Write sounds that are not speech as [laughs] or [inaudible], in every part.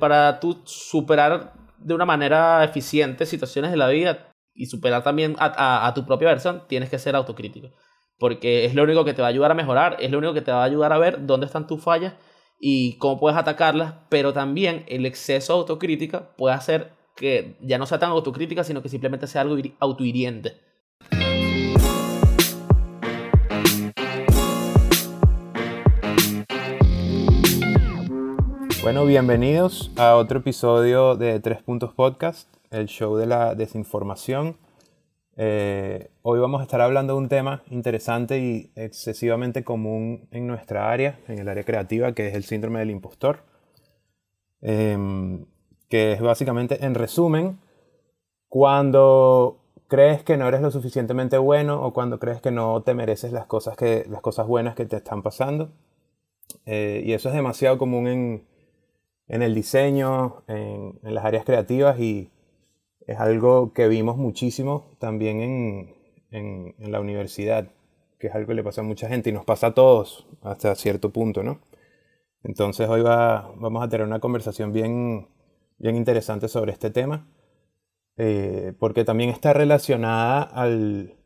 Para tú superar de una manera eficiente situaciones de la vida y superar también a, tu propia versión, tienes que ser autocrítico. Porque es lo único que te va a ayudar a mejorar, es lo único que te va a ayudar a ver dónde están tus fallas y cómo puedes atacarlas, pero también el exceso de autocrítica puede hacer que ya no sea tan autocrítica, sino que simplemente sea algo autohiriente. Bueno, bienvenidos a otro episodio de Tres Puntos Podcast, el show de la desinformación. Eh, hoy vamos a estar hablando de un tema interesante y excesivamente común en nuestra área, en el área creativa, que es el síndrome del impostor. Em, que es básicamente, en resumen, cuando crees que no eres lo suficientemente bueno o cuando crees que no te mereces las cosas, que, las cosas buenas que te están pasando. Eh, y eso es demasiado común en, en el diseño, en, las áreas creativas y es algo que vimos muchísimo también en, la universidad, que es algo que le pasa a mucha gente y nos pasa a todos hasta cierto punto, ¿no? Entonces hoy va, vamos a tener una conversación bien, bien interesante sobre este tema, eh, porque también está relacionada al...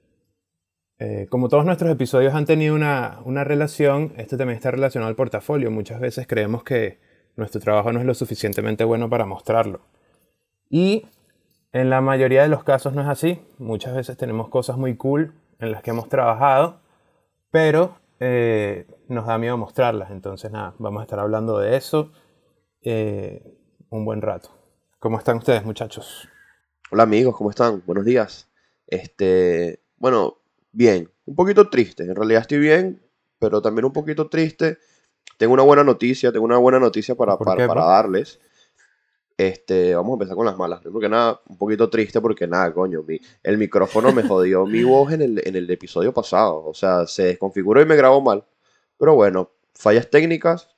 Eh, como todos nuestros episodios han tenido una, una relación, este también está relacionado al portafolio. Muchas veces creemos que nuestro trabajo no es lo suficientemente bueno para mostrarlo. Y en la mayoría de los casos no es así. Muchas veces tenemos cosas muy cool en las que hemos trabajado, pero eh, nos da miedo mostrarlas. Entonces, nada, vamos a estar hablando de eso eh, un buen rato. ¿Cómo están ustedes, muchachos? Hola amigos, ¿cómo están? Buenos días. Este, bueno, bien, un poquito triste. En realidad estoy bien, pero también un poquito triste tengo una buena noticia, tengo una buena noticia para, para, darles. Este, vamos a empezar con las malas. Porque nada, un poquito triste porque nada, coño, mi, el micrófono me jodió mi [laughs] voz en el, en el episodio pasado. O sea, se desconfiguró y me grabó mal. Pero bueno, fallas técnicas,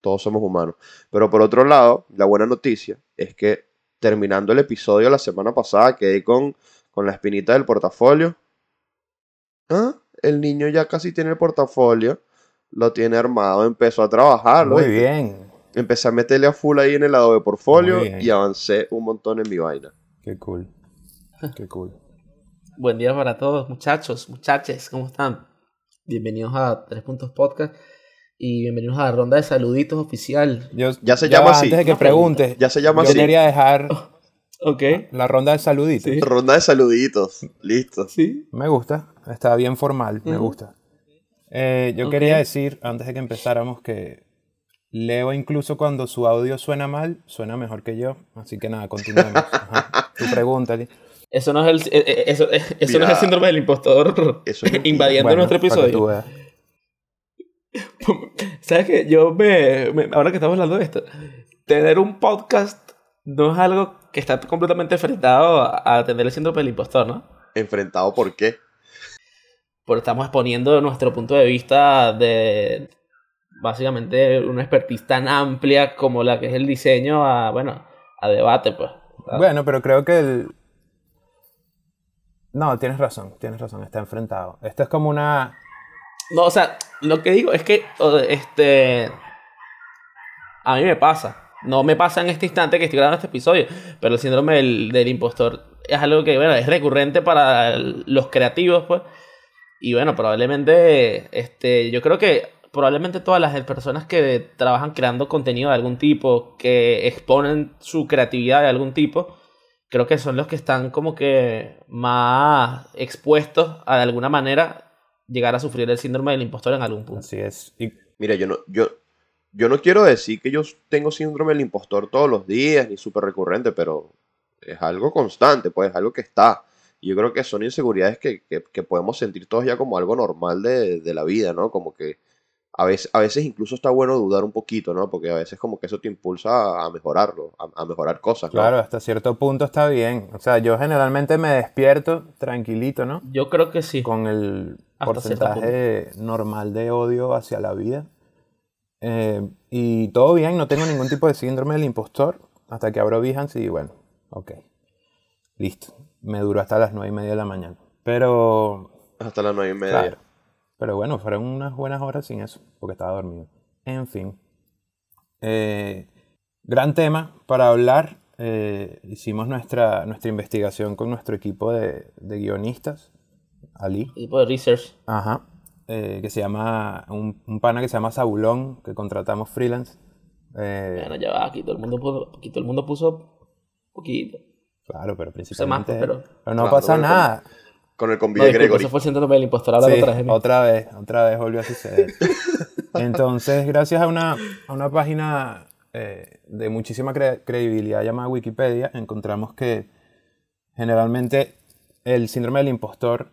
todos somos humanos. Pero por otro lado, la buena noticia es que terminando el episodio la semana pasada quedé con, con la espinita del portafolio. ¿Ah? El niño ya casi tiene el portafolio lo tiene armado, empezó a trabajar. Muy bien. Empecé a meterle a full ahí en el lado de portfolio y avancé un montón en mi vaina. Qué cool. Qué cool. [laughs] Buen día para todos, muchachos, muchaches, ¿cómo están? Bienvenidos a Tres Puntos Podcast y bienvenidos a la ronda de saluditos oficial. ya se llama así. Antes de que preguntes, ya se llama yo así. quería dejar [laughs] Ok. la ronda de saluditos. Ronda de saluditos, listo. Sí. Me gusta, está bien formal, me gusta. Eh, yo quería decir, antes de que empezáramos, que Leo incluso cuando su audio suena mal, suena mejor que yo. Así que nada, continuemos. [laughs] Tu pregunta. Eso no es el, eh, eh, eso, eso no es el síndrome del impostor [laughs] invadiendo nuestro episodio. [laughs] ¿Sabes qué? Yo me, Ahora que estamos hablando de esto, tener un podcast no es algo que está completamente enfrentado a, a tener el síndrome del impostor, ¿no? ¿Enfrentado por qué? Porque estamos exponiendo nuestro punto de vista de básicamente una expertise tan amplia como la que es el diseño a, bueno, a debate, pues. Bueno, pero creo que el... No, tienes razón, tienes razón, está enfrentado. Esto es como una... No, o sea, lo que digo es que, este... A mí me pasa. No me pasa en este instante que estoy grabando este episodio, pero el síndrome del, del impostor es algo que, bueno, es recurrente para los creativos, pues y bueno, probablemente, este, yo creo que probablemente todas las personas que trabajan creando contenido de algún tipo, que exponen su creatividad de algún tipo, creo que son los que están como que más expuestos a de alguna manera llegar a sufrir el síndrome del impostor en algún punto. Así es. Mira, yo no, yo, yo no quiero decir que yo tengo síndrome del impostor todos los días, ni súper recurrente, pero es algo constante, pues, es algo que está yo creo que son inseguridades que, podemos sentir todos ya como algo normal de, la vida, ¿no? Como que a veces, a veces incluso está bueno dudar un poquito, ¿no? Porque a veces como que eso te impulsa a, mejorarlo, a, mejorar cosas. Claro, hasta cierto punto está bien. O sea, yo generalmente me despierto tranquilito, ¿no? Yo creo que sí. Con el porcentaje normal de odio hacia la vida. Eh, y todo bien, no tengo ningún tipo de síndrome del impostor hasta que abro Behance y bueno, ok. Listo me duró hasta las nueve y media de la mañana. Pero... Hasta las nueve y media. Pero bueno, fueron unas buenas horas sin eso, porque estaba dormido. En fin. Eh, gran tema para hablar. Eh, hicimos nuestra, nuestra investigación con nuestro equipo de, de guionistas, Ali. Tipo de research. Ajá. eh, que se llama, un, un pana que se llama Sabulón, que contratamos freelance. Eh, Bueno, ya va, aquí todo el mundo puso, aquí todo el mundo puso poquito. Claro, pero más, principalmente... pero- pero no Claro, pasa nada. Con el No, convite disculpa, Gregory. eso fue el síndrome del impostor hablando Sí, otra vez de mí. otra vez, otra vez volvió a suceder. [laughs] Entonces, gracias a una, a una página eh, de muchísima cre- credibilidad llamada Wikipedia, encontramos que generalmente el síndrome del impostor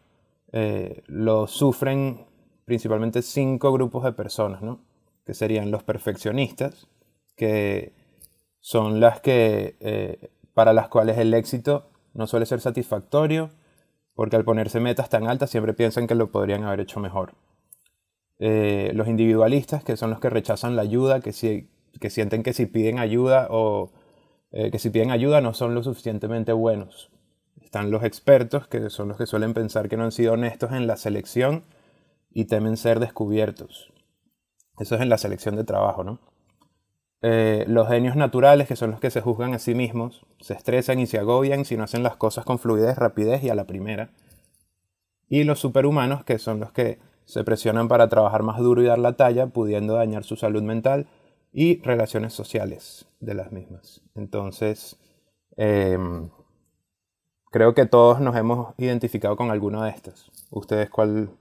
eh, lo sufren principalmente cinco grupos de personas, ¿no? Que serían los perfeccionistas, que son las que, eh, para las cuales el éxito no suele ser satisfactorio, porque al ponerse metas tan altas siempre piensan que lo podrían haber hecho mejor. Eh, los individualistas, que son los que rechazan la ayuda, que, si- que sienten que si piden ayuda o eh, que si piden ayuda no son lo suficientemente buenos. Están los expertos, que son los que suelen pensar que no han sido honestos en la selección y temen ser descubiertos. Eso es en la selección de trabajo, ¿no? Eh, los genios naturales, que son los que se juzgan a sí mismos, se estresan y se agobian si no hacen las cosas con fluidez, rapidez y a la primera. Y los superhumanos, que son los que se presionan para trabajar más duro y dar la talla, pudiendo dañar su salud mental y relaciones sociales de las mismas. Entonces, em, creo que todos nos hemos identificado con alguno de estos. ¿Ustedes cuál,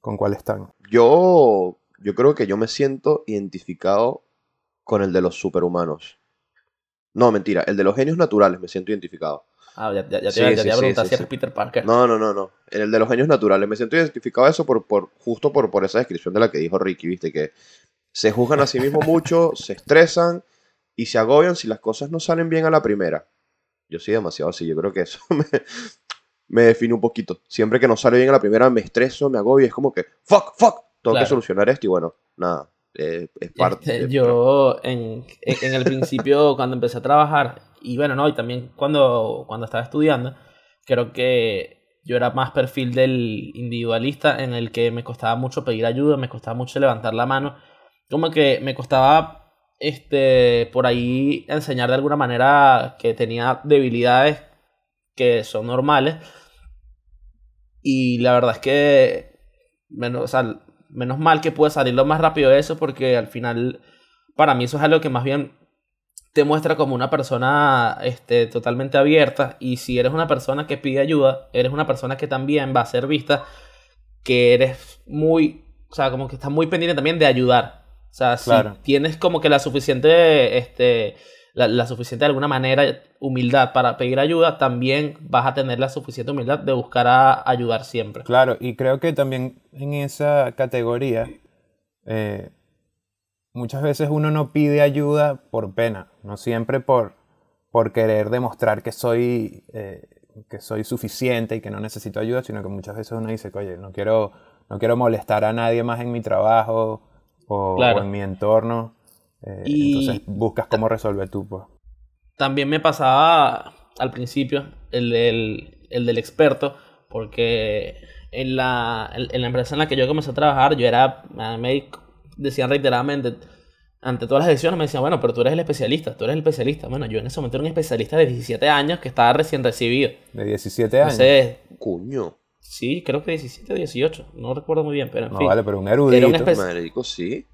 con cuál están? Yo, yo creo que yo me siento identificado con el de los superhumanos. No, mentira, el de los genios naturales me siento identificado. Ah, ya, ya, ya Sí, ya sí, te sí, preguntar sí, si eres sí. Peter Parker. No, no, no, no. En el de los genios naturales me siento identificado eso por, por, justo por, por esa descripción de la que dijo Ricky, viste, que se juzgan a sí mismos [laughs] mucho, se estresan y se agobian si las cosas no salen bien a la primera. Yo soy demasiado así, yo creo que eso [laughs] me, me define un poquito. Siempre que no sale bien a la primera me estreso, me agobio, es como que, fuck, fuck, tengo Claro. que solucionar esto y bueno, nada, eh, es parte. Este, yo en, en el principio [laughs] cuando empecé a trabajar y bueno no y también cuando cuando estaba estudiando creo que yo era más perfil del individualista en el que me costaba mucho pedir ayuda me costaba mucho levantar la mano como que me costaba este por ahí enseñar de alguna manera que tenía debilidades que son normales y la verdad es que menos, o sea, menos mal que pude salir lo más rápido de eso porque al final para mí eso es algo que más bien te muestra como una persona este, totalmente abierta y si eres una persona que pide ayuda, eres una persona que también va a ser vista que eres muy, o sea, como que estás muy pendiente también de ayudar. O sea, si tienes como que la suficiente, este, la, la suficiente de alguna manera humildad para pedir ayuda, también vas a tener la suficiente humildad de buscar a ayudar siempre. Claro, y creo que también en esa categoría eh, muchas veces uno no pide ayuda por pena, no siempre por, por querer demostrar que soy, eh, que soy suficiente y que no necesito ayuda, sino que muchas veces uno dice, oye, no quiero, no quiero molestar a nadie más en mi trabajo o, Claro. o en mi entorno. Eh, Y- Entonces buscas cómo resolver tú. Pues. También me pasaba al principio el del, el del experto, porque en la, en, la empresa en la que yo comencé a trabajar, yo era, me decían reiteradamente, ante todas las decisiones me decían, bueno, pero tú eres el especialista, tú eres el especialista. Bueno, yo en ese momento era un especialista de 17 años que estaba recién recibido. De 17 años. Entonces, Coño, sí, creo que 17 o 18, no recuerdo muy bien, pero en no fin. vale, pero un erudito. espe- Pues- marico, sí.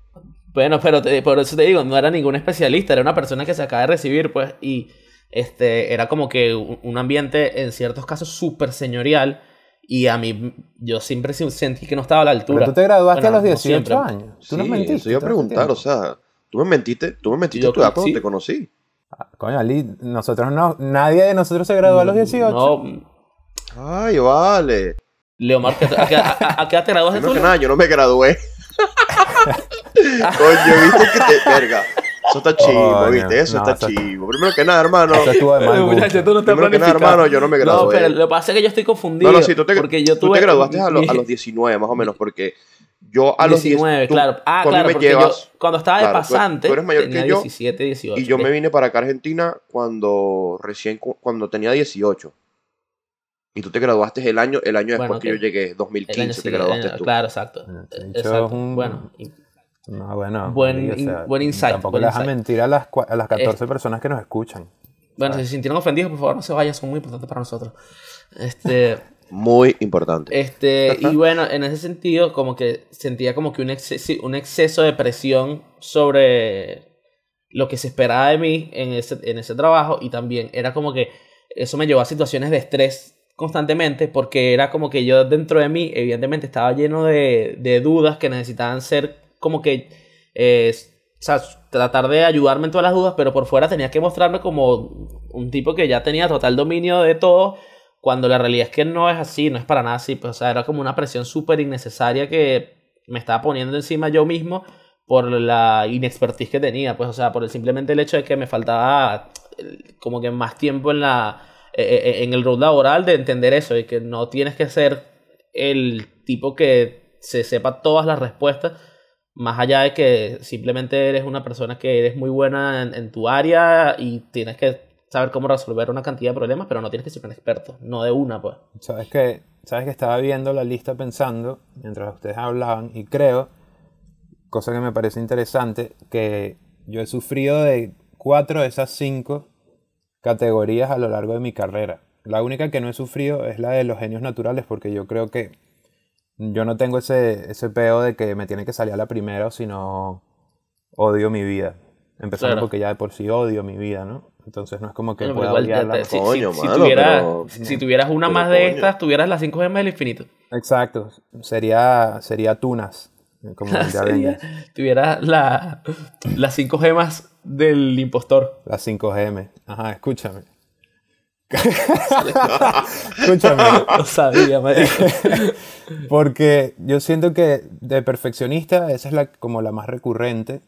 Bueno, pero te- por eso te digo, no era ningún especialista, era una persona que se acaba de recibir, pues, y este era como que un, ambiente en ciertos casos súper señorial, y a mí, yo siempre se- sentí que no estaba a la altura. Pero tú te graduaste Bueno, a los no 18 siempre. años. Tú Sí, nos mentiste. eso iba a preguntar, o sea, tú me mentiste, tú me mentiste Yo tu edad sí. te conocí. Ah, Coño, Ali, nosotros no, nadie de nosotros se graduó a los 18. No, Ay, vale. Leomar, ¿a, qué- a, qué- a- a qué edad te graduaste tú? que nada, yo no me gradué. Coño, viste que te. Verga. Eso está chivo, Coño, viste. Eso no, está eso- chivo. Primero que nada, hermano. Eso estuvo de mal gusto. muchacho, tú no estás Primero que nada, hermano, yo no me No, gradué. pero lo que pasa es que yo estoy confundido. No, no, sí, tú te, porque yo tú tuve te graduaste a, los- mi- a los 19, más o menos, porque yo a los 19, 10, tú- claro. Ah, claro, me porque llevas, yo cuando estaba de claro, pasante tú eres mayor tenía que yo, 17, 18. Y yo ¿ok? me vine para acá a Argentina cuando recién, cu- cuando tenía 18. Y tú te graduaste el año, el año después Bueno, que yo llegué, El 2015 año te siguiente, graduaste el- tú. Claro, exacto. Bueno, Eh, bicho exacto. es un- Bueno, y- No, bueno. Buen buen insight, Tampoco buen le insight. mentir a las, a las 14 Eh. personas que nos escuchan. Bueno, si se sintieron ofendidos, por favor no se vayan, son muy importantes para nosotros. Este, [laughs] Muy importante. este, y [laughs] bueno, en ese sentido, como que sentía como que un, exce- un exceso de presión sobre lo que se esperaba de mí en ese, en ese trabajo y también era como que eso me llevó a situaciones de estrés constantemente porque era como que yo dentro de mí evidentemente estaba lleno de, de dudas que necesitaban ser como que eh, tratar de ayudarme en todas las dudas pero por fuera tenía que mostrarme como un tipo que ya tenía total dominio de todo cuando la realidad es que no es así, no es para nada así, pues, o sea, era como una presión súper innecesaria que me estaba poniendo encima yo mismo por la inexpertise que tenía, pues, o sea, por el, simplemente el hecho de que me faltaba eh, como que más tiempo en la en el rol laboral de entender eso y que no tienes que ser el tipo que se sepa todas las respuestas, más allá de que simplemente eres una persona que eres muy buena en, en tu área y tienes que saber cómo resolver una cantidad de problemas, pero no tienes que ser un experto, no de una, pues. Sabes que, sabes que estaba viendo la lista pensando mientras ustedes hablaban y creo, cosa que me parece interesante, que yo he sufrido de cuatro de esas cinco categorías a lo largo de mi carrera. La única que no he sufrido es la de los genios naturales porque yo creo que yo no tengo ese, ese peo de que me tiene que salir a la primera o si no odio mi vida. Empezando Claro. porque ya de por sí odio mi vida, ¿no? Entonces no es como que pero pueda igual ya odiarla. te- si, Coño, si- si mano, tuvieras, pero- si tuvieras una pero más de coño. estas, tuvieras las cinco gemas del infinito. Exacto, sería, sería Tunas, como [laughs] de Sería- tuvieras la, las cinco gemas del impostor. las 5GM. Ajá, escúchame. [laughs] escúchame, Lo sabía, [laughs] porque yo siento que de perfeccionista esa es la, como la más recurrente.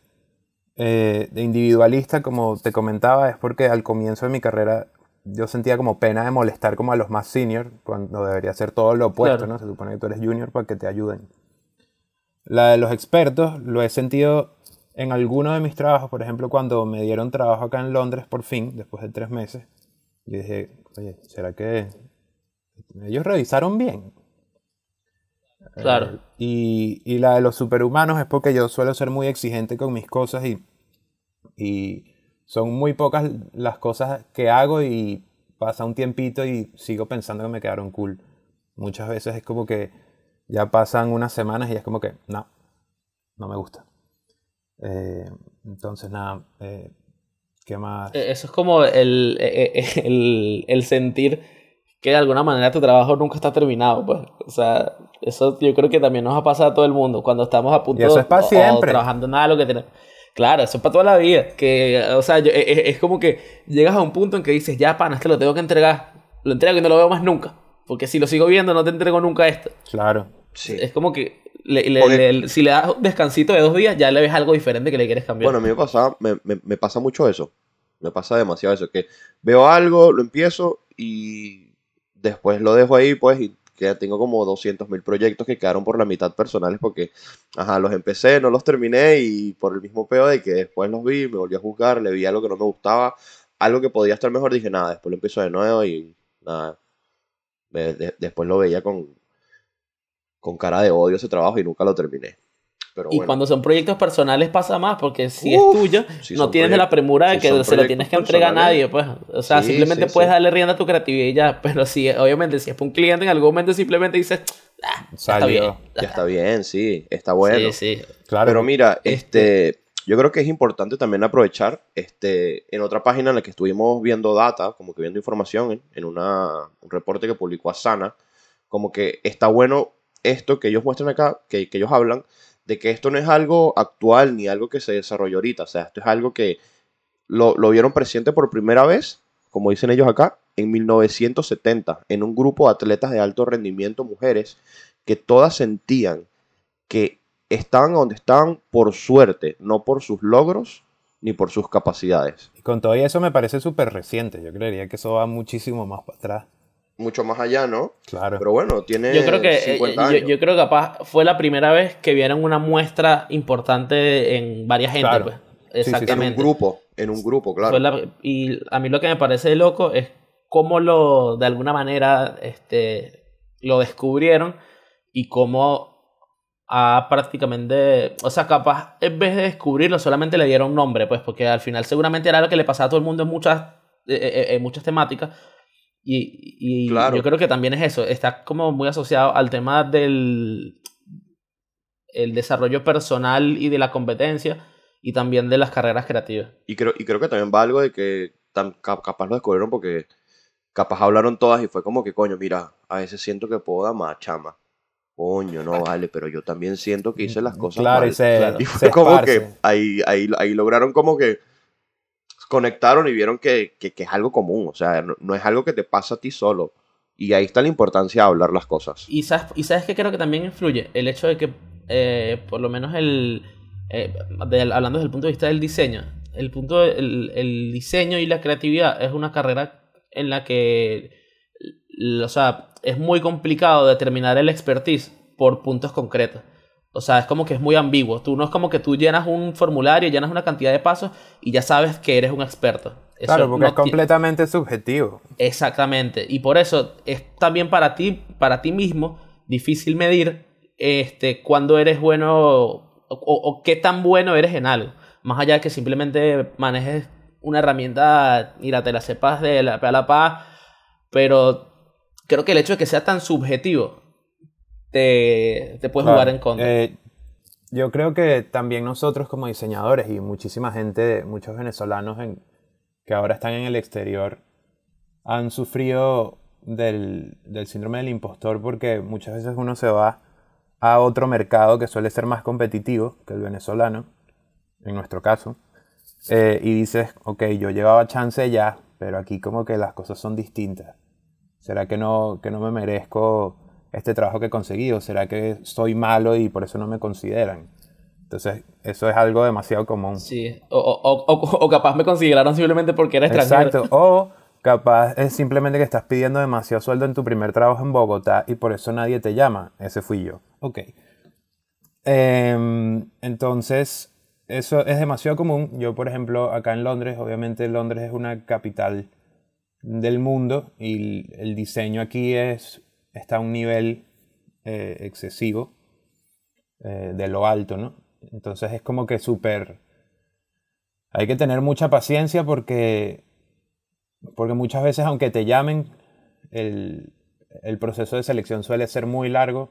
Eh, de individualista, como te comentaba, es porque al comienzo de mi carrera yo sentía como pena de molestar como a los más senior, cuando debería ser todo lo opuesto, Claro. ¿no? Se supone que tú eres junior para que te ayuden. La de los expertos lo he sentido en algunos de mis trabajos, por ejemplo, cuando me dieron trabajo acá en Londres por fin, después de tres meses, y dije, oye, ¿será que ellos revisaron bien? Claro. Y, y la de los superhumanos es porque yo suelo ser muy exigente con mis cosas y, y son muy pocas las cosas que hago y pasa un tiempito y sigo pensando que me quedaron cool. Muchas veces es como que ya pasan unas semanas y es como que no, no me gusta. Eh, entonces nada, eh, ¿qué más? Eh, Eso es como el, eh, eh, el, el sentir que de alguna manera tu trabajo nunca está terminado, pues. O sea, eso yo creo que también nos ha pasado a todo el mundo cuando estamos a punto Y eso es pa' o- o siempre. trabajando nada lo que tenemos. Claro, eso es para toda la vida. Que, o sea, yo- eh, es como que llegas a un punto en que dices, ya, pana, este lo tengo que entregar. Lo entrego y no lo veo más nunca. Porque si lo sigo viendo, no te entrego nunca esto. Claro. Sí. Es como que le- le- Porque- le- si le das un descansito de dos días, ya le ves algo diferente que le quieres cambiar. Bueno, a mí me pasa, me, me- me pasa mucho eso. Me pasa demasiado eso. Que veo algo, lo empiezo y después lo dejo ahí, pues, y que ya tengo como 200 mil proyectos que quedaron por la mitad personales porque, ajá, los empecé, no los terminé y por el mismo peo de que después los vi, me volví a juzgar, le vi algo que no me gustaba, algo que podía estar mejor, dije, nada, después lo empiezo de nuevo y nada. Me- de- después lo veía con, con cara de odio ese trabajo y nunca lo terminé. Pero Y bueno. cuando son proyectos personales pasa más, porque si Uf, es tuyo, si no tienes la premura de si que se lo tienes que entregar a nadie, pues. O sea, Sí, simplemente sí, puedes sí. darle rienda a tu creatividad y ya. [laughs] Pero si, obviamente, si es para un cliente, en algún momento simplemente dices, ah, ya está bien. Ya está bien, sí, está bueno. Sí, sí. Claro. Pero mira, este, yo creo que es importante también aprovechar, este, en otra página en la que estuvimos viendo data, como que viendo información, en, en una, un reporte que publicó Asana, como que está bueno esto que ellos muestran acá, que, ellos hablan, de que esto no es algo actual ni algo que se desarrolló ahorita, o sea, esto es algo que lo, vieron presente por primera vez, como dicen ellos acá, en 1970, en un grupo de atletas de alto rendimiento, mujeres, que todas sentían que estaban donde estaban por suerte, no por sus logros ni por sus capacidades. Y con todo eso me parece súper reciente. Yo creería que eso va muchísimo más para atrás. Mucho más allá, ¿no? Claro. Pero bueno, tiene Yo creo que eh, 50 yo, años. yo creo que capaz fue la primera vez que vieron una muestra importante en varias gente, Claro. pues. Sí, sí, sí. en un Exactamente. grupo, en un grupo, claro. Fue la- y a mí lo que me parece loco es cómo lo, de alguna manera, este, lo descubrieron y cómo a prácticamente, o sea, capaz en vez de descubrirlo solamente le dieron nombre, pues porque al final seguramente era lo que le pasaba a todo el mundo en muchas, eh, eh, en muchas temáticas. Y, y Claro. yo creo que también es eso, está como muy asociado al tema del el desarrollo personal y de la competencia y también de las carreras creativas. Y creo, y creo que también va algo de que tan, ca- capaz lo descubrieron porque capaz hablaron todas y fue como que, coño, mira, a veces siento que puedo dar más chama. Coño, no vale, pero yo también siento que hice las cosas Claro, mal. y se, claro. [laughs] Y se fue como que ahí, ahí, ahí lograron como que conectaron y vieron que, que, es algo común, o sea, no, es algo que te pasa a ti solo. Y ahí está la importancia de hablar las cosas. Y sabes, y sabes que creo que también influye el hecho de que, eh, por lo menos el, eh, hablando desde el punto de vista del diseño, el punto el, el diseño y la creatividad es una carrera en la que, o sea, es muy complicado determinar el expertise por puntos concretos. O sea, es como que es muy ambiguo. Tú no es como que tú llenas un formulario, llenas una cantidad de pasos y ya sabes que eres un experto. Eso Claro, porque no es completamente subjetivo. Exactamente. Y por eso es también para ti, para ti mismo, difícil medir este, cuándo eres bueno o, qué tan bueno eres en algo. Más allá de que simplemente manejes una herramienta, mira, te la sepas de la a la pa, pero creo que el hecho de que sea tan subjetivo te, te puede jugar Claro, en contra. eh, yo creo que también nosotros como diseñadores y muchísima gente, muchos venezolanos en- que ahora están en el exterior, han sufrido del, del síndrome del impostor porque muchas veces uno se va a otro mercado que suele ser más competitivo que el venezolano, en nuestro caso, eh, y dices, ok, yo llevaba chance ya, pero aquí como que las cosas son distintas. ¿Será que no, que no me merezco este trabajo que he conseguido? ¿Será que soy malo y por eso no me consideran? Entonces, eso es algo demasiado común. Sí. O, o, o- o- o capaz me consideraron simplemente porque era extranjero. Exacto. O capaz es simplemente que estás pidiendo demasiado sueldo en tu primer trabajo en Bogotá y por eso nadie te llama. Ese fui yo. Ok. Em, entonces, eso es demasiado común. Yo, por ejemplo, acá en Londres, obviamente Londres es una capital del mundo y el diseño aquí es, está a un nivel eh, excesivo eh, de lo alto, ¿no? Entonces es como que súper... Hay que tener mucha paciencia porque, porque muchas veces, aunque te llamen, el, el proceso de selección suele ser muy largo,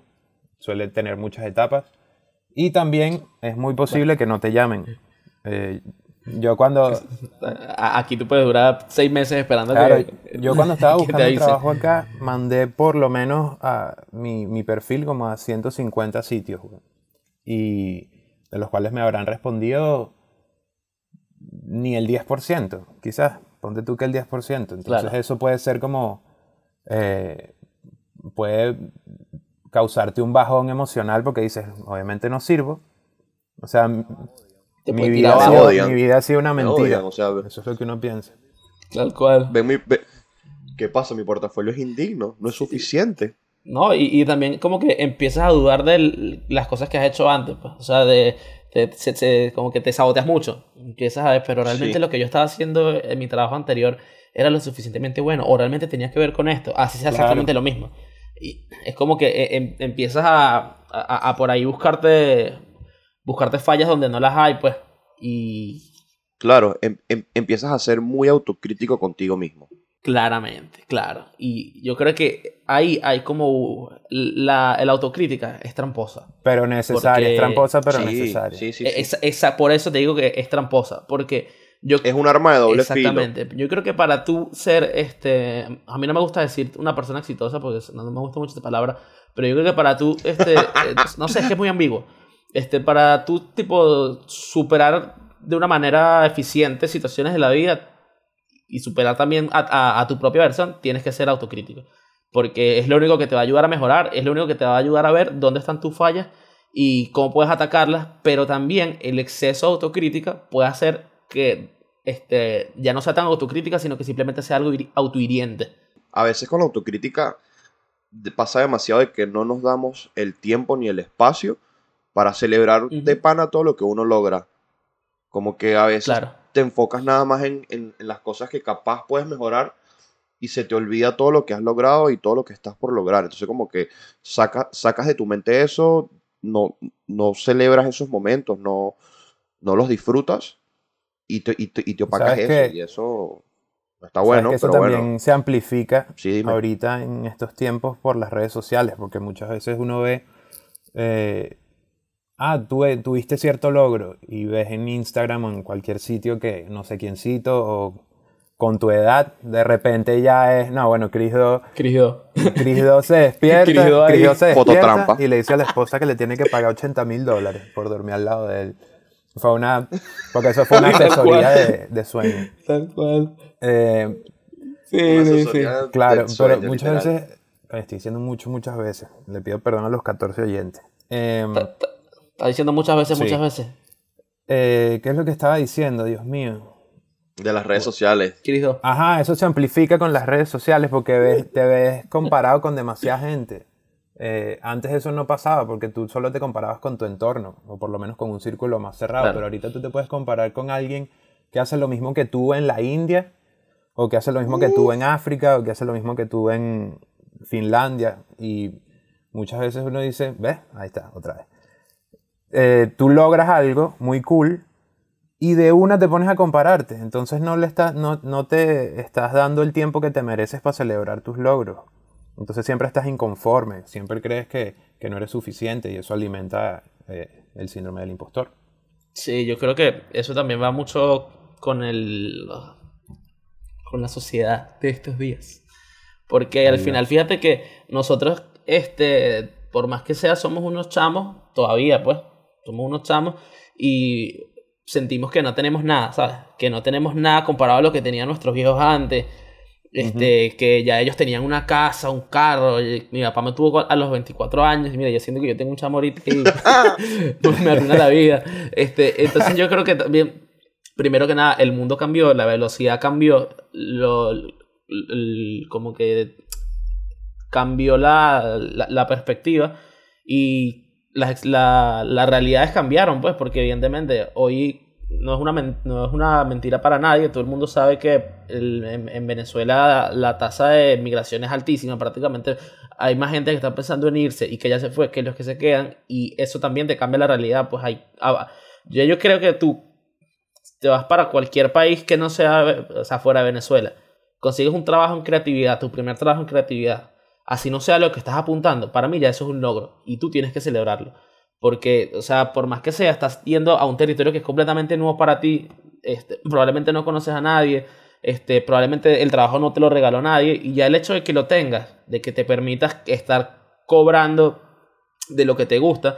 suele tener muchas etapas. Y también es muy posible que no te llamen. Eh, yo cuando, Aquí tú puedes durar seis meses esperando claro, que... yo cuando estaba [laughs] buscando trabajo acá, mandé por lo menos a mi, mi perfil como a 150 sitios. güey. Y de los cuales me habrán respondido ni el 10%, quizás. Ponte tú que el 10%. Entonces Claro. eso puede ser como... eh, puede causarte un bajón emocional porque dices, obviamente no sirvo. O sea, Te mi vida, ha sido, odian. mi vida ha sido una Me mentira. odian, o sea, Eso es lo que uno piensa. Tal cual. ven mi, ve- ¿qué pasa? Mi portafolio es indigno, no es suficiente. No, y, y también como que empiezas a dudar de las cosas que has hecho antes, pues. O sea, de, de- se- se- como que te saboteas mucho. Empiezas a ver, pero realmente Sí. lo que yo estaba haciendo en mi trabajo anterior era lo suficientemente bueno, o realmente tenía que ver con esto. Así sea Claro. exactamente lo mismo. Y es como que eh, em- empiezas a, a- a por ahí buscarte, buscarte fallas donde no las hay, pues. Y Claro, em- em- empiezas a ser muy autocrítico contigo mismo. Claramente, claro. Y yo creo que ahí hay como la, la autocrítica es tramposa. Pero necesaria, Porque- es tramposa, pero sí, necesaria. sí, sí, sí. Esa, esa- por eso te digo que es tramposa. Porque yo Es un arma de doble Exactamente. Yo creo que para tú ser este. A mí no me gusta decir una persona exitosa porque no me gusta mucho esta palabra. Pero yo creo que para tú, este. [laughs] eh, no sé, es que es muy ambiguo. Este, para tú, tipo, superar de una manera eficiente situaciones de la vida y superar también a, tu propia versión, tienes que ser autocrítico. Porque es lo único que te va a ayudar a mejorar, es lo único que te va a ayudar a ver dónde están tus fallas y cómo puedes atacarlas, pero también el exceso de autocrítica puede hacer que este, ya no sea tan autocrítica, sino que simplemente sea algo hiri- autohiriente. A veces con la autocrítica pasa demasiado de que no nos damos el tiempo ni el espacio para celebrar Ujú. de pana todo lo que uno logra. Como que a veces Claro. te enfocas nada más en, en- en las cosas que capaz puedes mejorar y se te olvida todo lo que has logrado y todo lo que estás por lograr. Entonces como que saca- sacas de tu mente eso, no, no celebras esos momentos, no, no los disfrutas y te, y te, y te opacas ¿Sabes eso. qué? Y eso no está bueno, que eso pero también bueno. se amplifica Sí, ahorita en estos tiempos por las redes sociales, porque muchas veces uno ve, eh, ah, tú eh, tuviste cierto logro y ves en Instagram o en cualquier sitio que no sé quiéncito o con tu edad, de repente ya es, no, bueno, Chris 2, Cristo. Chris 2 se [laughs] despierta. Chris 2 se despierta Fototrampa. y le dice a la esposa que le tiene que pagar 80 mil dólares por dormir al lado de él. Fue una, porque eso fue una [laughs] asesoría de, de sueño. Tal cual. Eh, Sí, sí, sí. Claro, del pero sueño, muchas literal. veces, eh, estoy diciendo mucho, muchas veces, le pido perdón a los 14 oyentes. Em, Está diciendo muchas veces, Sí. muchas veces. eh, ¿Qué es lo que estaba diciendo, Dios mío? De las redes sociales. Cristo. Ajá, eso se amplifica con las redes sociales porque ves- te ves comparado con demasiada gente. Eh, antes eso no pasaba porque tú solo te comparabas con tu entorno, o por lo menos con un círculo más cerrado, Claro. pero ahorita tú te puedes comparar con alguien que hace lo mismo que tú en la India, o que hace lo mismo que tú en África, o que hace lo mismo que tú en Finlandia, y muchas veces uno dice, ves, ahí está, otra vez. Eh, tú logras algo muy cool y de una te pones a compararte. Entonces no, le estás, no, no te estás dando el tiempo que te mereces para celebrar tus logros. Entonces siempre estás inconforme, siempre crees que, que no eres suficiente y eso alimenta eh, el síndrome del impostor. Sí, yo creo que eso también va mucho con el con la sociedad de estos días. Porque al final, fíjate que nosotros, este, por más que sea, somos unos chamos, todavía, pues, somos unos chamos y sentimos que no tenemos nada, ¿sabes? Que no tenemos nada comparado a lo que tenían nuestros viejos antes. Este, que ya ellos tenían una casa, un carro. y Mi papá me tuvo a los 24 años. Y mira, yo siento que yo tengo un chamo ahorita y [laughs] [laughs] me arruina la vida. Este, entonces yo creo que también, primero que nada, el mundo cambió, la velocidad cambió, lo, el- como que cambió la, la, la perspectiva y las, la, las realidades cambiaron, pues, porque evidentemente hoy no es, una, no es una mentira para nadie, todo el mundo sabe que el- en, en Venezuela la tasa de migración es altísima, prácticamente hay más gente que está pensando en irse y que ya se fue que los que se quedan y eso también te cambia la realidad, pues hay... ah, yo, yo creo que tú te vas para cualquier país que no sea, o sea, fuera de Venezuela, consigues un trabajo en creatividad, tu primer trabajo en creatividad, así no sea lo que estás apuntando, para mí ya eso es un logro y tú tienes que celebrarlo. Porque, o sea, por más que sea, estás yendo a un territorio que es completamente nuevo para ti, este, probablemente no conoces a nadie, este, probablemente el trabajo no te lo regaló nadie, y ya el hecho de que lo tengas, de que te permitas estar cobrando de lo que te gusta,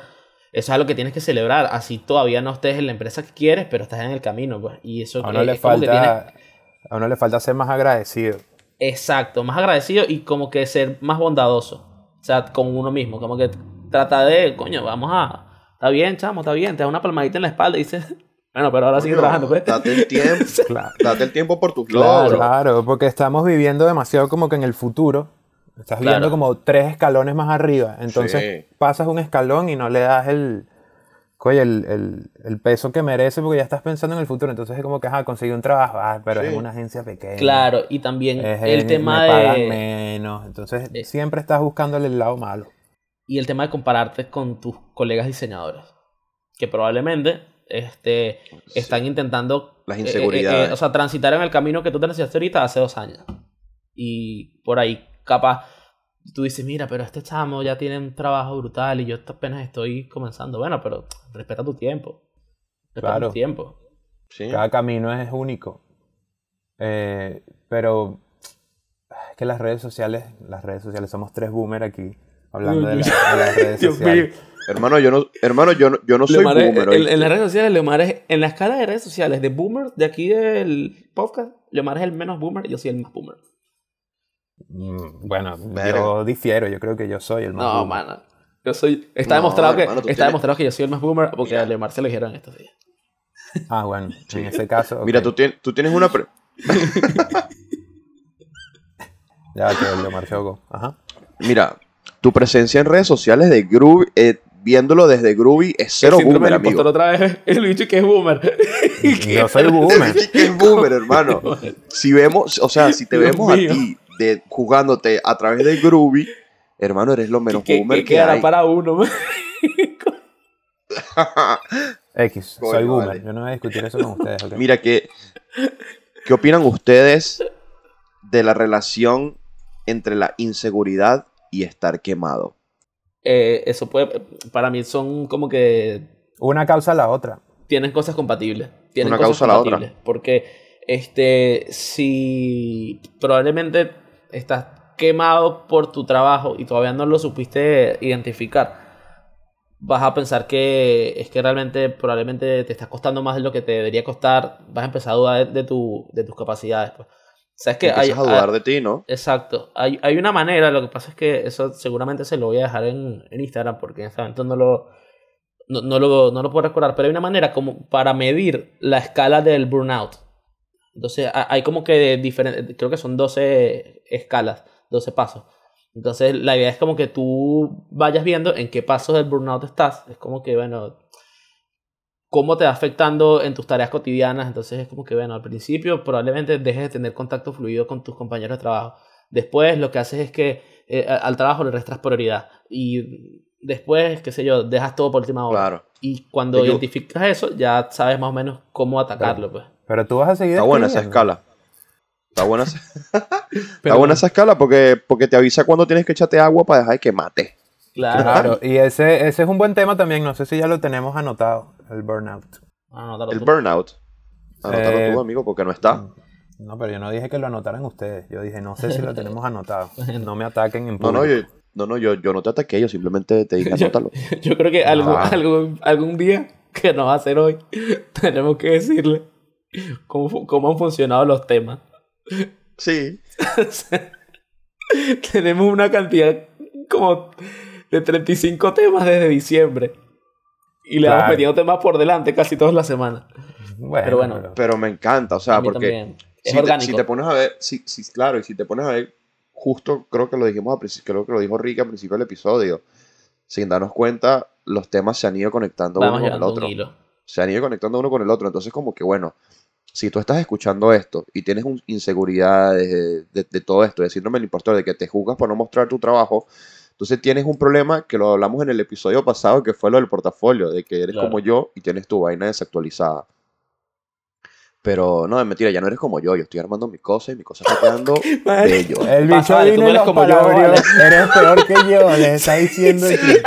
eso es algo que tienes que celebrar. Así todavía no estés en la empresa que quieres, pero estás en el camino, pues. Y eso A uno, es le como que tienes- falta, a uno le falta ser más agradecido. Exacto, más agradecido y como que ser más bondadoso. O sea, con uno mismo. Como que trata de, coño, vamos a. Está bien, chamo, está bien. Te da una palmadita en la espalda y dices, [laughs] bueno, pero ahora sigue trabajando, pues. Date el tiempo. [laughs] Claro. date el tiempo por tus Claro. Claro, porque estamos viviendo demasiado como que en el futuro. Estás Claro. viendo como tres escalones más arriba. Entonces Sí. pasas un escalón y no le das el, coño, el, el- el peso que merece porque ya estás pensando en el futuro. Entonces es como que, ajá, conseguí un trabajo. Ah, pero Sí. es una agencia pequeña. Claro, y también Es el tema me pagan de. menos. Entonces Eh. siempre estás buscándole el lado malo. y el tema de compararte con tus colegas diseñadores. Que probablemente este, están intentando. Las eh, eh, inseguridades. eh, o sea, transitar en el camino que tú transitas ahorita hace dos años. Y por ahí, capaz, tú dices, mira, pero este chamo ya tiene un trabajo brutal y yo apenas estoy comenzando. Bueno, pero respeta tu tiempo. Respeta Claro. tu tiempo. Sí. Cada camino es único. Eh, pero es que las redes sociales, las redes sociales, somos tres boomers aquí hablando de, la- de las redes sociales. Hermano, yo no, hermano, yo no, yo no soy Leomar es- boomer. en, ¿oíste? en las redes sociales, Leomar es, en la escala de redes sociales de boomer de aquí del podcast, Leomar es el menos boomer y yo soy el más boomer. Mm, Bueno, Verga. yo difiero, yo creo que yo soy el más No, boomer. mano. Yo soy. Está No, demostrado que hermano, tú está tienes- demostrado que yo soy el más boomer porque Mira. a Leomar se lo dijeron estos días. Ah, bueno, en ese caso. [laughs] Mira, ok. tú, tienes, tú tienes una... pre- [laughs] Ya que el de Marchoco. Ajá. Mira, tu presencia en redes sociales de Groovy, eh, viéndolo desde Groovy, es cero boomer, amigo. otra vez. [laughs] El bicho que es boomer. Yo soy boomer. Sí que es boomer, hermano. Si vemos, o sea, si te Dios vemos mío. a ti de, jugándote a través de Groovy, hermano, eres lo menos que, boomer que que, quedará hay. para uno. [laughs] [laughs] X, Coño, soy boomer. vale. Yo no voy a discutir eso con ustedes. Mira, ¿qué, ¿qué opinan ustedes de la relación entre la inseguridad y estar quemado? Eh, eso puede, para mí son como que Una causa a la otra. tienen cosas compatibles. Tienen Una cosas causa a la otra. Porque este, si probablemente estás quemado por tu trabajo y todavía no lo supiste identificar, vas a pensar que es que realmente probablemente te está costando más de lo que te debería costar, vas a empezar a dudar de, tu, de tus capacidades. Pues. Que hay, a dudar de ti, ¿no? Exacto. Hay, hay una manera, lo que pasa es que eso seguramente se lo voy a dejar en, en Instagram porque en este momento no lo, no, no lo, no lo puedo recordar, pero hay una manera como para medir la escala del burnout. Entonces ha- hay como que diferentes, creo que son 12 escalas, 12 pasos. Entonces la idea es como que tú vayas viendo en qué pasos del burnout estás. Es como que, bueno, cómo te va afectando en tus tareas cotidianas. Entonces es como que, bueno, al principio probablemente dejes de tener contacto fluido con tus compañeros de trabajo. Después lo que haces es que eh, al trabajo le restas prioridad. Y después, qué sé yo, dejas todo por última hora. Claro. Y cuando Yo- identificas eso, ya sabes más o menos cómo atacarlo, pues. Pero tú vas a seguir Está buena esa escala. Está buena, esa- [laughs] [laughs] está buena esa escala porque, porque te avisa cuando tienes que echarte agua para dejar de que mate. Claro. Claro, y ese, ese es un buen tema también. No sé si ya lo tenemos anotado, el burnout. Anótalo El tú. burnout. Anótalo Eh, tú, amigo, porque no está. No, pero yo no dije que lo anotaran ustedes. Yo dije, no sé si lo [laughs] tenemos anotado. No me ataquen en No, no, público. yo, no, no, yo, yo no te ataqué, yo simplemente te dije anótalo. yo creo que algún, Ah. algún, algún día, que no va a ser hoy, tenemos que decirle cómo, cómo han funcionado los temas. Sí. [laughs] tenemos una cantidad como de 35 temas desde diciembre. Y le vamos Claro. metiendo temas por delante casi todas las semanas. Bueno, pero bueno. Pero me encanta, o sea, A porque. Es si te, si te pones a ver, sí, sí, claro, y si te pones a ver, justo creo que lo dijimos principio, creo que lo dijo Ricky al principio del episodio, sin darnos cuenta, los temas se han ido conectando Vamos uno con el otro. Se han ido conectando uno con el otro. Entonces, como que bueno, si tú estás escuchando esto y tienes un- inseguridades de, de- de todo esto, de síndrome del impostor, de que te juzgas por no mostrar tu trabajo, entonces tienes un problema que lo hablamos en el episodio pasado, que fue lo del portafolio, de que eres Claro. como yo y tienes tu vaina desactualizada. Pero no, es mentira, ya no eres como yo. Yo estoy armando mi cosa y mi cosa está quedando [laughs] Madre. bello. El bicho vino no eres los como yo. Eres peor que yo, les está [laughs] diciendo aquí.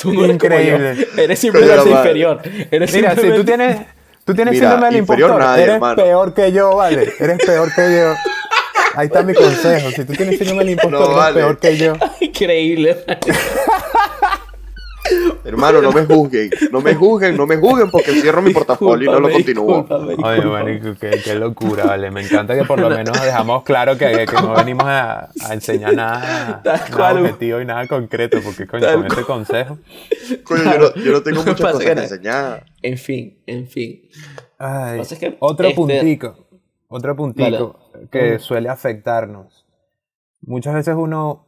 Tú no eres como Increíble. yo. Eres simplemente inferior. Eres Mira, si tú simplemente- tienes, tú tienes Mira, síndrome del impostor, nadie, eres hermano. peor que yo, vale. [laughs] Eres peor que yo. Ahí está mi consejo. Si tú tienes síndrome del impostor, No, eres vale. peor que yo. [laughs] Increíble. Hermano, no me juzguen. No me juzguen, no me juzguen porque cierro mi portafolio y no lo continúo. Oye, marico, qué, qué locura, vale. Me encanta que por lo menos dejamos claro que, que no venimos a, a enseñar nada, nada objetivo y nada concreto, porque coño, con este consejo. Coño, yo no, yo no tengo muchas cosas que enseñar. En fin, en fin. Ay, Pasa es que, otro este- puntico, otro puntico que suele afectarnos. Muchas veces uno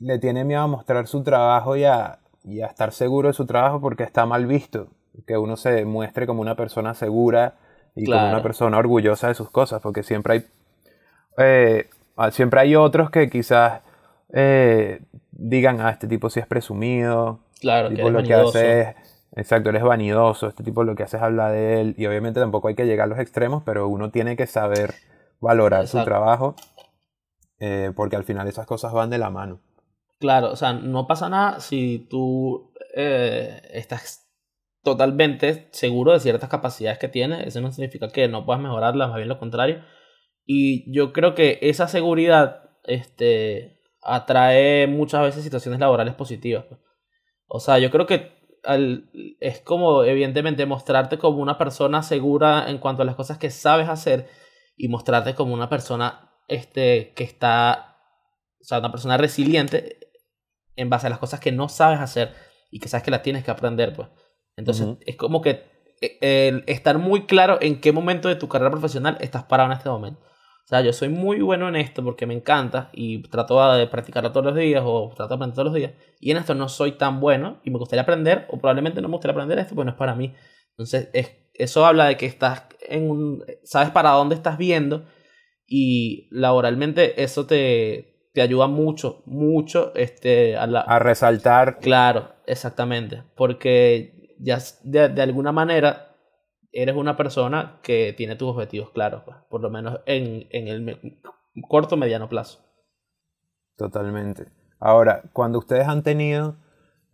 le tiene miedo a mostrar su trabajo y a, y a estar seguro de su trabajo porque está mal visto. Que uno se muestre como una persona segura y como una persona orgullosa de sus cosas, porque siempre hay, eh, siempre hay otros que quizás eh, digan, ah, este tipo sí es presumido, Claro, que tipo lo que vanidoso. hace es, exacto, eres vanidoso, este tipo lo que hace es hablar de él y obviamente tampoco hay que llegar a los extremos, pero uno tiene que saber valorar su trabajo eh, porque al final esas cosas van de la mano. Claro, o sea, no pasa nada si tú eh, estás totalmente seguro de ciertas capacidades que tienes. Eso no significa que no puedas mejorarlas, más bien lo contrario. Y yo creo que esa seguridad este, atrae muchas veces situaciones laborales positivas. pues. O sea, yo creo que al- es como, evidentemente, mostrarte como una persona segura en cuanto a las cosas que sabes hacer y mostrarte como una persona este, que está, o sea, una persona resiliente en base a las cosas que no sabes hacer y que sabes que las tienes que aprender, pues. Entonces, es como que eh, el estar muy claro en qué momento de tu carrera profesional estás parado en este momento. O sea, yo soy muy bueno en esto porque me encanta y trato de practicarlo todos los días o trato de aprender todos los días. Y en esto no soy tan bueno y me gustaría aprender o probablemente no me gustaría aprender esto, pues no es para mí. Entonces, es, eso habla de que estás en un... Sabes para dónde estás viendo y laboralmente eso te, te ayuda mucho, mucho este, a la, A resaltar, Claro, exactamente. Porque ya de, de alguna manera eres una persona que tiene tus objetivos claros, pues, por lo menos en, en el corto mediano plazo. Totalmente. Ahora, cuando ustedes han tenido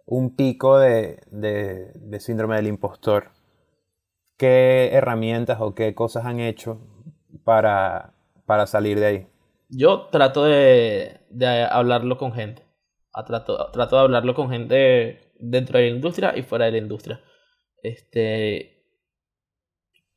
un pico de, de- de síndrome del impostor, ¿qué herramientas o qué cosas han hecho para, para salir de ahí? Yo trato de, de hablarlo con gente. A Trato, trato de hablarlo con gente dentro de la industria y fuera de la industria. Este,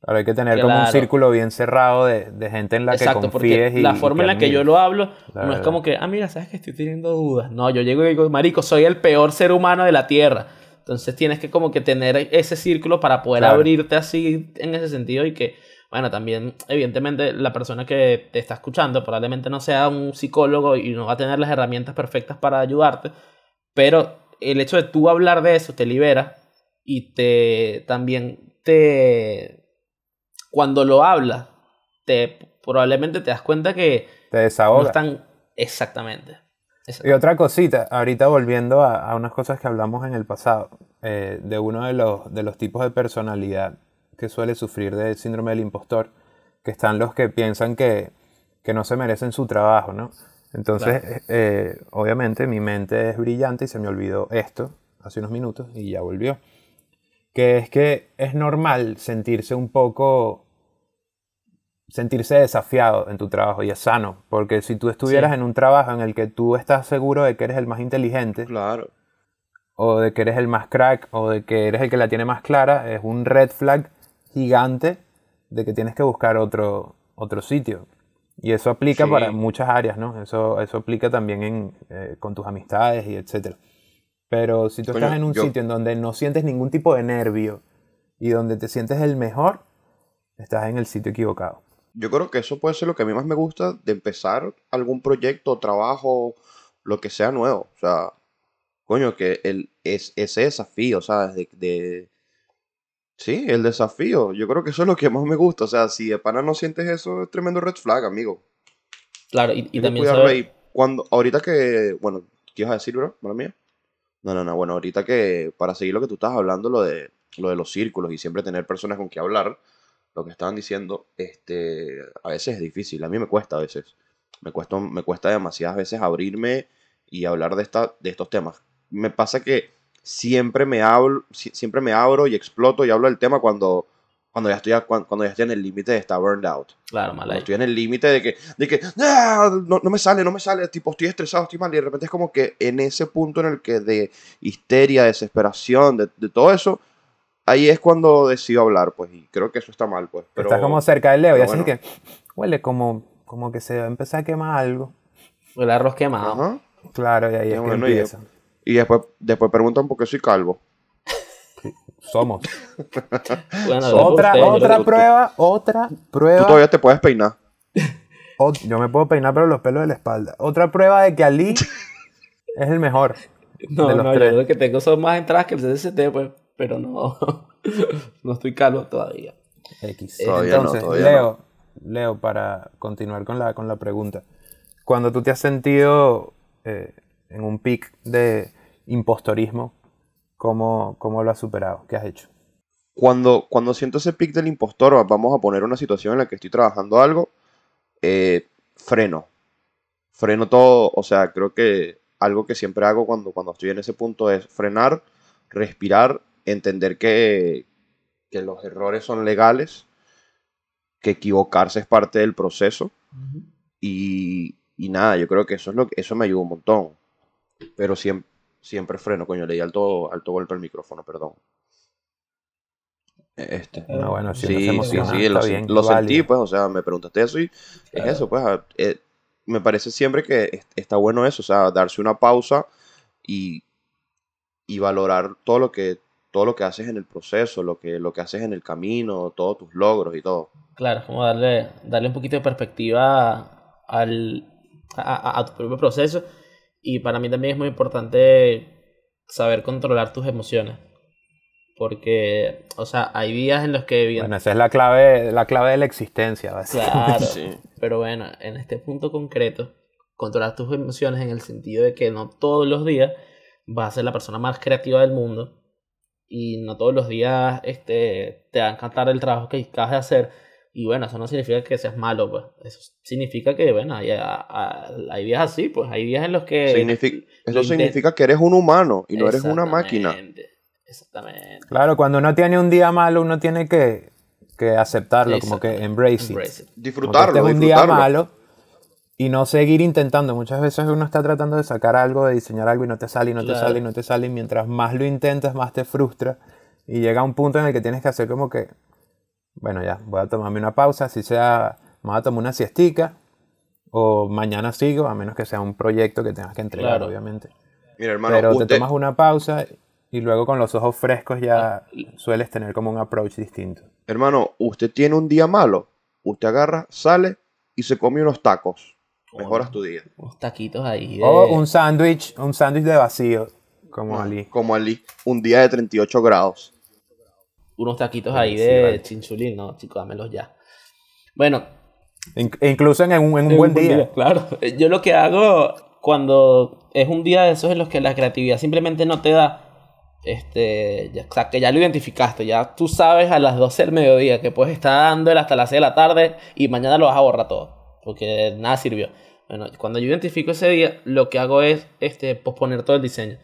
Ahora hay que tener como un círculo bien cerrado de, de gente en la exacto, que porque confíes y la y forma en la que yo lo hablo no es como que, ah, mira, sabes que estoy teniendo dudas. No, yo llego y digo, marico, soy el peor ser humano de la Tierra. Entonces tienes que como que tener ese círculo para poder Claro. abrirte así en ese sentido y que, bueno, también evidentemente la persona que te está escuchando probablemente no sea un psicólogo y no va a tener las herramientas perfectas para ayudarte, pero el hecho de tú hablar de eso te libera y te también te cuando lo hablas te probablemente te das cuenta que Te no desahoga. están exactamente. Y otra cosita, ahorita volviendo a, a unas cosas que hablamos en el pasado, eh, de uno de los, de los tipos de personalidad que suele sufrir del síndrome del impostor, que están los que piensan que, que no se merecen su trabajo, ¿no? Entonces, eh, obviamente mi mente es brillante y se me olvidó esto hace unos minutos y ya volvió. Que es que es normal sentirse un poco sentirse desafiado en tu trabajo y es sano, porque si tú estuvieras Sí. en un trabajo en el que tú estás seguro de que eres el más inteligente Claro. o de que eres el más crack o de que eres el que la tiene más clara, es un red flag gigante de que tienes que buscar otro, otro sitio. Y eso aplica Sí. para muchas áreas, ¿no? Eso, eso aplica también en, eh, con tus amistades y etcétera. Pero si tú Coño, estás en un yo- sitio en donde no sientes ningún tipo de nervio y donde te sientes el mejor, estás en el sitio equivocado. Yo creo que eso puede ser lo que a mí más me gusta de empezar algún proyecto, trabajo, lo que sea nuevo. O sea, coño, que el, es, ese desafío, ¿sabes? De, de- Sí, el desafío. Yo creo que eso es lo que más me gusta. O sea, si de pana no sientes eso, es tremendo red flag, amigo. Claro, y, y también cuidarlo saber- ahí. Cuando, ahorita que, bueno, ¿qué ibas a decir, bro? ¿Mala mía? No, no, no, bueno, ahorita que, para seguir lo que tú estás hablando, lo de, lo de los círculos y siempre tener personas con que hablar, lo que estaban diciendo, este, a veces es difícil, a mí me cuesta a veces, me cuesta, me cuesta demasiadas veces abrirme y hablar de, esta, de estos temas. Me pasa que siempre me hablo, si- siempre me abro y exploto y hablo del tema cuando, cuando ya estoy, a- cuan- cuando ya estoy en el límite de estar burned out. Claro, mal Cuando estoy en el límite de que, de que "Ah, no, no me sale, no me sale, tipo, estoy estresado, estoy mal, y de repente es como que en ese punto en el que de histeria, desesperación, de, de todo eso, ahí es cuando decido hablar, pues, y creo que eso está mal, pues. Pero, Estás como cerca del Leo y así bueno. que huele como, como que se va a empezar a quemar algo. El arroz quemado. Ajá. Claro, y ahí es que bueno, y- empieza. Y después, después preguntan por qué soy calvo. Somos. [laughs] Bueno, otra ustedes, yo otra prueba, otra Tú prueba. todavía te puedes peinar. [laughs] yo me puedo peinar, pero los pelos de la espalda. Otra prueba de que Ali [laughs] es el mejor. No, de los no, yo tres. lo que tengo son más entradas que el CDCT, pues, pero no, no estoy calvo todavía. X. Todavía no, Entonces, todavía Leo, Leo, para continuar con la, con la pregunta. Cuando tú te has sentido eh, en un pic de impostorismo, ¿cómo, ¿cómo lo has superado? ¿Qué has hecho? Cuando, cuando siento ese pic del impostor, va- vamos a poner una situación en la que estoy trabajando algo, eh, freno. Freno todo, o sea, creo que algo que siempre hago cuando, cuando estoy en ese punto es frenar, respirar, entender que, que los errores son legales, que equivocarse es parte del proceso y, y nada, yo creo que eso es lo que eso me ayuda un montón. Pero siempre, siempre freno, coño, le di alto, alto golpe al micrófono, perdón. Este. No, bueno, si Sí, no sí, sí, lo, bien, lo sentí, pues, o sea, me preguntaste eso y Claro. es eso, pues, a- eh, me parece siempre que es- está bueno eso, o sea, darse una pausa y, y valorar todo lo que todo lo que haces en el proceso, lo que, lo que haces en el camino, todos tus logros y todo. Claro, es como darle, darle un poquito de perspectiva al, a, a- a tu propio proceso. Y para mí también es muy importante saber controlar tus emociones. Porque, o sea, hay días en los que... bien- Bueno, esa es la clave, la clave de la existencia, básicamente. Claro, Sí. pero bueno, en este punto concreto, controlar tus emociones en el sentido de que no todos los días vas a ser la persona más creativa del mundo y no todos los días este, te va a encantar el trabajo que acabas de hacer. Y bueno, eso no significa que seas malo, pues. Eso significa que, bueno, hay, hay días así, pues. Hay días en los que... eso significa que eres un humano y no eres una máquina. Exactamente. Claro, cuando uno tiene un día malo, uno tiene que, que aceptarlo, como que embrace, it. Disfrutarlo. Este es un día malo y no seguir intentando. Muchas veces uno está tratando de sacar algo, de diseñar algo y no te sale, y no te sale, y no te sale. Y mientras más lo intentas, más te frustra. Y llega un punto en el que tienes que hacer como que, bueno, ya, voy a tomarme una pausa, si sea, me voy a tomar una siestica, o mañana sigo, a menos que sea un proyecto que tengas que entregar, obviamente. Mira, hermano, Pero te tomas una pausa y luego con los ojos frescos ya sueles tener como un approach distinto. Hermano, usted tiene un día malo, usted agarra, sale y se come unos tacos. Mejoras tu día. Unos taquitos ahí. O un sándwich, un sándwich de vacío, como Ali. Como Ali, un día de 38 grados unos taquitos ahí de chinchulín, no, chicos, dámelos ya. Bueno. incluso en un, en un buen, día. Claro. Yo lo que hago cuando es un día de esos en los que la creatividad simplemente no te da, este, ya, o sea, que ya lo identificaste, ya tú sabes a las 12 del mediodía que puedes estar dándole hasta las 6 de la tarde y mañana lo vas a borrar todo, porque nada sirvió. Bueno, cuando yo identifico ese día, lo que hago es este, posponer todo el diseño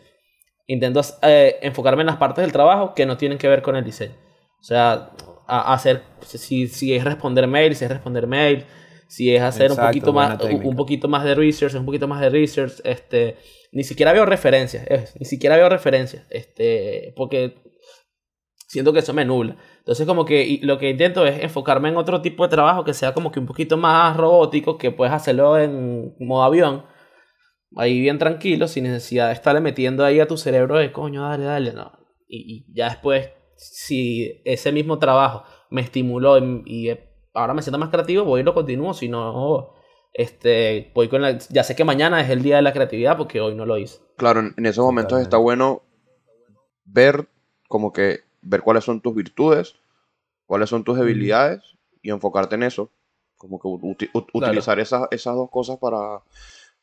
intento eh, enfocarme en las partes del trabajo que no tienen que ver con el diseño. O sea, hacer, si, si es responder mail, si es responder mail, si es hacer un poquito más un, poquito más de research, un poquito más de research, este, ni siquiera veo referencias, ni siquiera veo referencias, este, porque siento que eso me nubla. Entonces como que lo que intento es enfocarme en otro tipo de trabajo que sea como que un poquito más robótico, que puedes hacerlo en modo avión ahí bien tranquilo, sin necesidad de estarle metiendo ahí a tu cerebro de coño, dale, dale, no. Y, ya después, si ese mismo trabajo me estimuló y, ahora me siento más creativo, voy y lo continúo, si no, este, voy con la, ya sé que mañana es el día de la creatividad porque hoy no lo hice. Claro, en, esos momentos está bueno ver como que, ver cuáles son tus virtudes, cuáles son tus debilidades y enfocarte en eso. Como que utilizar esas, esas dos cosas para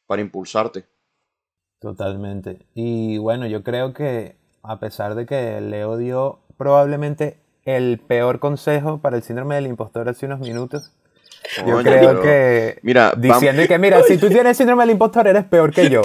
para impulsarte. Totalmente. Y bueno, yo creo que a pesar de que Leo dio probablemente el peor consejo para el síndrome del impostor hace unos minutos, yo creo que mira, diciendo que mira, si tú [laughs] tienes síndrome del impostor eres peor que yo.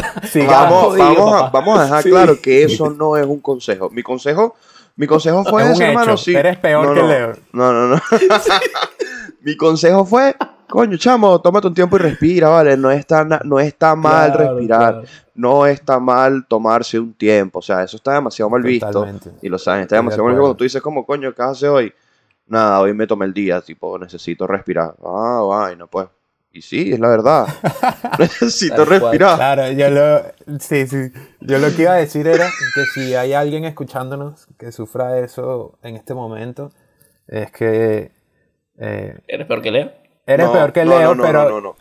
vamos, vamos, a, vamos, a, dejar claro que eso no es un consejo. Mi consejo, mi consejo fue ese, hermano, sí. Eres peor que Leo. No, no, no. [laughs] [laughs] mi consejo fue Coño, chamo, tómate un tiempo y respira, ¿vale? No está, no está mal respirar, no está mal tomarse un tiempo, o sea, eso está demasiado mal visto. Y lo saben, está demasiado mal visto cuando tú dices, como, coño, ¿qué haces hoy? Nada, hoy me tomé el día, tipo, necesito respirar. Ah, vaina, pues. Y sí, es la verdad. [laughs] [laughs] necesito respirar. Claro, yo lo, sí, sí. Yo lo que iba a decir era que si hay alguien escuchándonos que sufra eso en este momento, es que... Eh, ¿Eres peor que Leo? Eres peor que Leo, pero. No,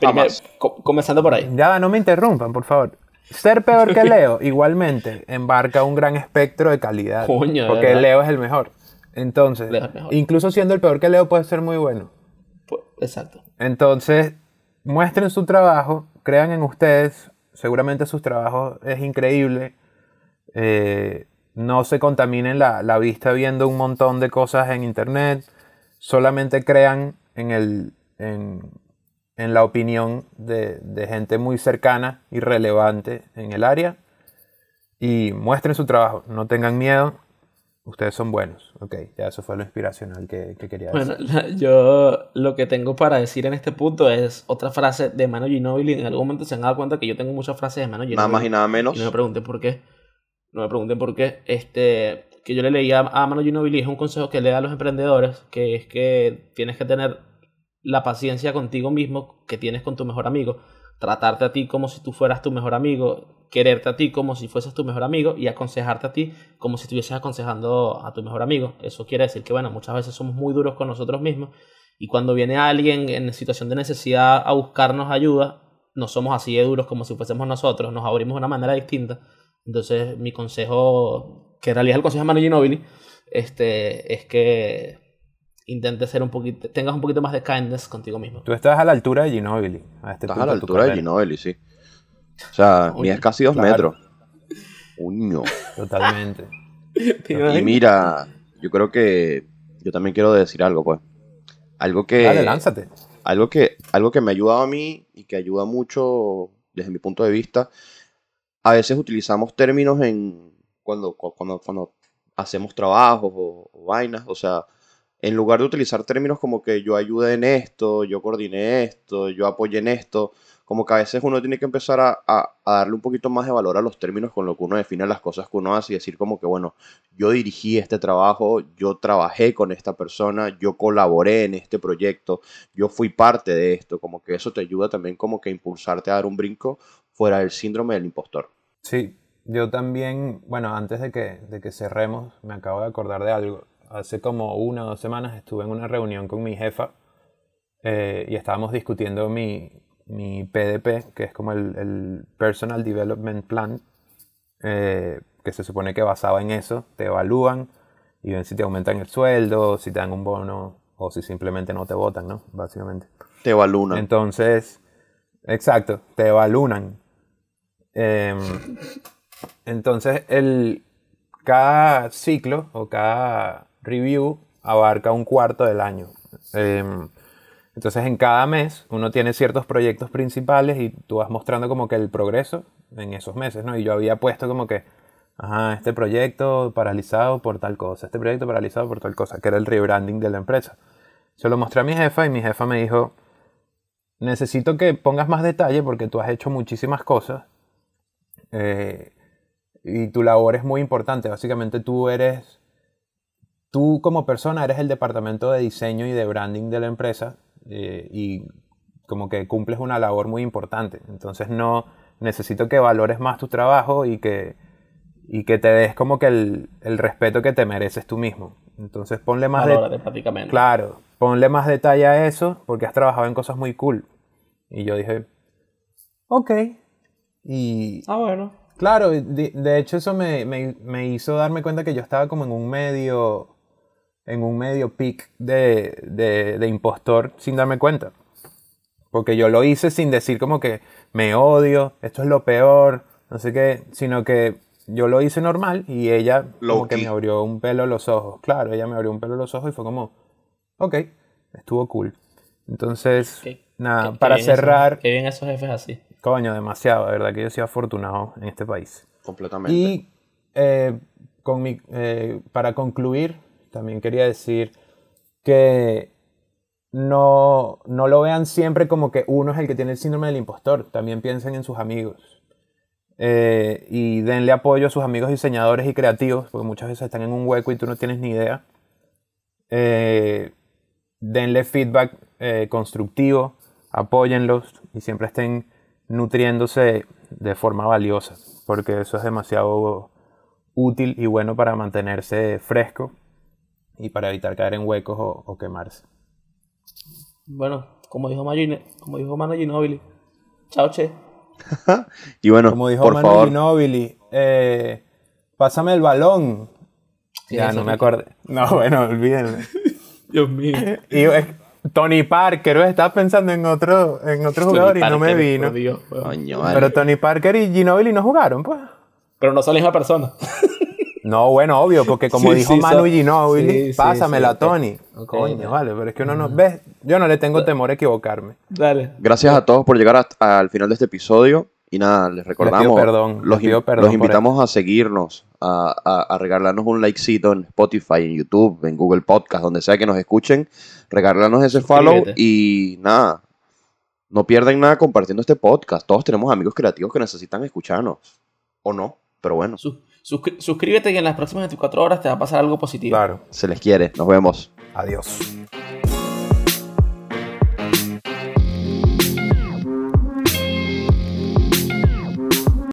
comenzando por ahí. Ya, no me interrumpan, por favor. Ser peor que [laughs] Leo, igualmente, embarca un gran espectro de calidad. porque Leo es el mejor. Entonces, incluso siendo el peor que Leo, puede ser muy bueno. exacto. Entonces, muestren su trabajo, crean en ustedes. Seguramente sus trabajos es increíble. Eh, no se contaminen la, la vista viendo un montón de cosas en internet. Solamente crean en el, en, la opinión de, gente muy cercana y relevante en el área. Y muestren su trabajo, no tengan miedo, ustedes son buenos. Ok, ya eso fue lo inspiracional que, quería decir. Bueno, yo lo que tengo para decir en este punto es otra frase de Mano Ginobili. En algún momento se han dado cuenta que yo tengo muchas frases de Mano Ginobili. Nada más y nada menos. Y no me pregunten por qué. No me pregunten por qué. Este, que yo le leía a Mano Ginobili es un consejo que le da a los emprendedores, que es que tienes que tener la paciencia contigo mismo que tienes con tu mejor amigo, tratarte a ti como si tú fueras tu mejor amigo, quererte a ti como si fueses tu mejor amigo y aconsejarte a ti como si estuvieses aconsejando a tu mejor amigo. Eso quiere decir que, bueno, muchas veces somos muy duros con nosotros mismos y cuando viene alguien en situación de necesidad a buscarnos ayuda, no somos así de duros como si fuésemos nosotros, nos abrimos de una manera distinta. Entonces, mi consejo, que en realidad el consejo de Manu Ginobili, este, es que intentes ser un poquito, tengas un poquito más de kindness contigo mismo. Tú estás a la altura de Ginobili. Este estás a la altura de Ginobili, sí. O sea, es casi dos metros. Uño. Totalmente. [laughs] ¿Te Y mira, yo creo que yo también quiero decir algo, pues. Algo que, Dale, lánzate. algo que, algo que me ha ayudado a mí y que ayuda mucho desde mi punto de vista. A veces utilizamos términos en cuando, cu- cuando, cuando hacemos trabajos o, o vainas. O sea, en lugar de utilizar términos como que yo ayudé en esto, yo coordiné esto, yo apoyé en esto, como que a veces uno tiene que empezar a darle un poquito más de valor a los términos con lo que uno define las cosas que uno hace y decir como que, bueno, yo dirigí este trabajo, yo trabajé con esta persona, yo colaboré en este proyecto, yo fui parte de esto, como que eso te ayuda también como que a impulsarte a dar un brinco fuera del síndrome del impostor. Sí, yo también, bueno, antes de que, de que cerremos, me acabo de acordar de algo. Hace como una o dos semanas estuve en una reunión con mi jefa eh, y estábamos discutiendo mi, mi PDP, que es como el, el Personal Development Plan, eh, que se supone que basado en eso te evalúan y ven si te aumentan el sueldo, si te dan un bono o si simplemente no te votan, ¿no? Básicamente. Te evalúan. Entonces, exacto, te evaluan. Em, entonces, el, cada ciclo o cada review abarca un cuarto del año. Em, entonces, en cada mes uno tiene ciertos proyectos principales y tú vas mostrando como que el progreso en esos meses, ¿no? Y yo había puesto como que, ajá, este proyecto paralizado por tal cosa, este proyecto paralizado por tal cosa, que era el rebranding de la empresa. Se lo mostré a mi jefa y mi jefa me dijo, necesito que pongas más detalle porque tú has hecho muchísimas cosas eh, y tu labor es muy importante. Básicamente tú eres, tú como persona eres el departamento de diseño y de branding de la empresa eh, y como que cumples una labor muy importante. Entonces no necesito que valores más tu trabajo y que, y que te des como que el, el respeto que te mereces tú mismo. Entonces ponle más de, Valórate prácticamente. Claro, ponle más detalle a eso porque has trabajado en cosas muy cool. Y yo dije, ok. Y Ah, bueno. claro, de, de hecho eso me, me- me hizo darme cuenta que yo estaba como en un medio, en un medio pic de, de, de impostor sin darme cuenta. Porque yo lo hice sin decir como que me odio, esto es lo peor, no sé qué, sino que yo lo hice normal y ella como que me abrió un pelo los ojos. Claro, ella me abrió un pelo los ojos y fue como, ok, estuvo cool. Entonces, Qué- nada, qué- para qué cerrar, Esos, qué bien esos jefes así. coño, demasiado, de verdad que yo soy afortunado en este país. Completamente. Y eh, con mi- eh, para concluir, también quería decir que no, no lo vean siempre como que uno es el que tiene el síndrome del impostor, también piensen en sus amigos. Eh, y denle apoyo a sus amigos diseñadores y creativos, porque muchas veces están en un hueco y tú no tienes ni idea. Eh, denle feedback eh, constructivo, apóyenlos y siempre estén nutriéndose de forma valiosa, porque eso es demasiado útil y bueno para mantenerse fresco y para evitar caer en huecos o, o quemarse. Bueno, como dijo Manu, como dijo Manu Ginobili. Chao, che. [laughs] Y bueno, Como dijo por Manu favor, Ginóbili, eh, pásame el balón. Sí, ya no me acordé. No, [laughs] bueno, olvídenlo. [laughs] Dios mío. Y, eh, Tony Parker, estaba pensando en otro, en otro jugador y no me vino. Dios, weón. Coño, vale. Pero Tony Parker y Ginobili no jugaron, pues. Pero no son la misma persona. No, bueno, obvio, porque como Sí, dijo sí, Manu so- Ginóbili, sí, pásamela, sí, ok. Tony. Coño, vale, pero es que uno no... ¿Ves? Yo no le tengo temor a equivocarme. Dale. Gracias a todos por llegar hasta- al final de este episodio. Y nada, les recordamos, perdón, les los, in- perdón los por invitamos a seguirnos, a, a- a regalarnos un likecito en Spotify, en YouTube, en Google Podcast, donde sea que nos escuchen. Regalarnos ese follow y nada, no pierden nada compartiendo este podcast. Todos tenemos amigos creativos que necesitan escucharnos. O no, pero bueno, Sus- suscri- suscríbete que en las próximas 24 horas te va a pasar algo positivo. Claro. se les quiere. Nos vemos. Adiós.